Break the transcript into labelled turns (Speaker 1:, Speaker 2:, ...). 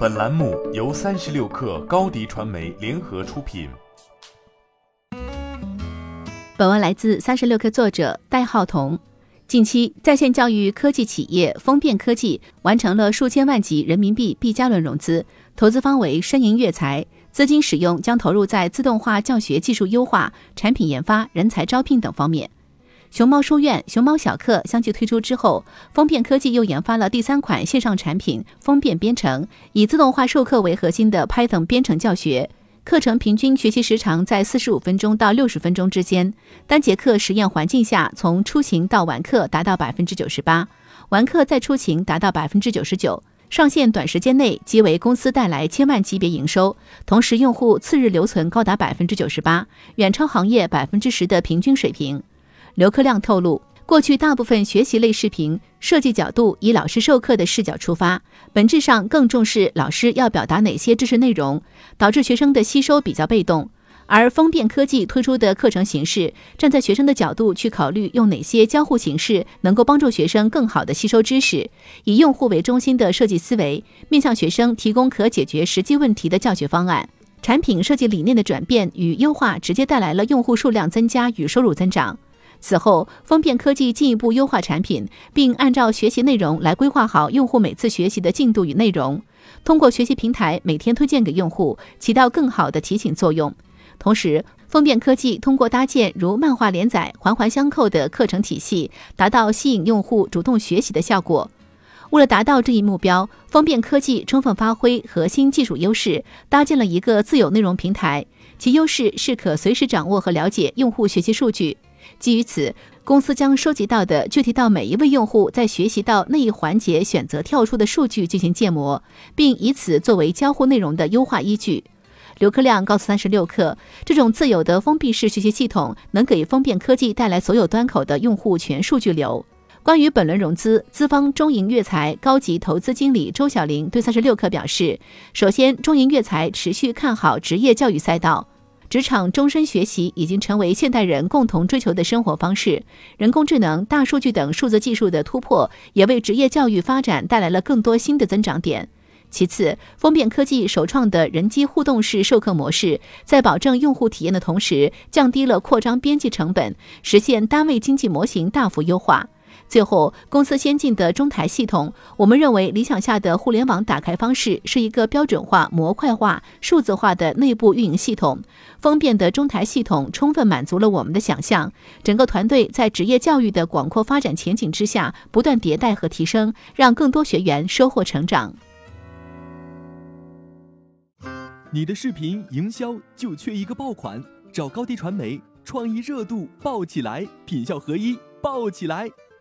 Speaker 1: 本栏目由三十六氪高低传媒联合出品。
Speaker 2: 本文来自三十六氪作者戴浩彤。近期，在线教育科技企业风变科技完成了数千万级人民币 B 加轮融资，投资方为申银悦才，资金使用将投入在自动化教学技术优化、产品研发、人才招聘等方面。熊猫书院、熊猫小课相继推出之后，风变科技又研发了第三款线上产品——风变编程，以自动化授课为核心的 Python 编程教学。课程平均学习时长在四十五分钟到六十分钟之间，单节课实验环境下，从出勤到完课达到百分之九十八，完课再出勤达到百分之九十九。上线短时间内即为公司带来千万级别营收，同时用户次日留存高达百分之九十八，远超行业百分之十的平均水平。刘克亮透露，过去大部分学习类视频设计角度以老师授课的视角出发，本质上更重视老师要表达哪些知识内容，导致学生的吸收比较被动。而风变科技推出的课程形式，站在学生的角度去考虑用哪些交互形式能够帮助学生更好的吸收知识，以用户为中心的设计思维，面向学生提供可解决实际问题的教学方案。产品设计理念的转变与优化，直接带来了用户数量增加与收入增长。此后，风变科技进一步优化产品，并按照学习内容来规划好用户每次学习的进度与内容，通过学习平台每天推荐给用户，起到更好的提醒作用。同时，风变科技通过搭建如漫画连载、环环相扣的课程体系，达到吸引用户主动学习的效果。为了达到这一目标，风变科技充分发挥核心技术优势，搭建了一个自有内容平台，其优势是可随时掌握和了解用户学习数据。基于此，公司将收集到的具体到每一位用户在学习到那一环节选择跳出的数据进行建模，并以此作为交互内容的优化依据。刘克亮告诉三十六氪，这种自有的封闭式学习系统能给风变科技带来所有端口的用户全数据流。关于本轮融资，资方中银粤财高级投资经理周小玲对三十六氪表示，首先，中银粤财持续看好职业教育赛道。职场终身学习已经成为现代人共同追求的生活方式。人工智能、大数据等数字技术的突破，也为职业教育发展带来了更多新的增长点。其次，风变科技首创的人机互动式授课模式，在保证用户体验的同时，降低了扩张边际成本，实现单位经济模型大幅优化。最后，公司先进的中台系统，我们认为理想下的互联网打开方式是一个标准化、模块化、数字化的内部运营系统。方便的中台系统充分满足了我们的想象。整个团队在职业教育的广阔发展前景之下，不断迭代和提升，让更多学员收获成长。
Speaker 3: 你的视频营销就缺一个爆款，找高低传媒，创意热度爆起来，品效合一爆起来。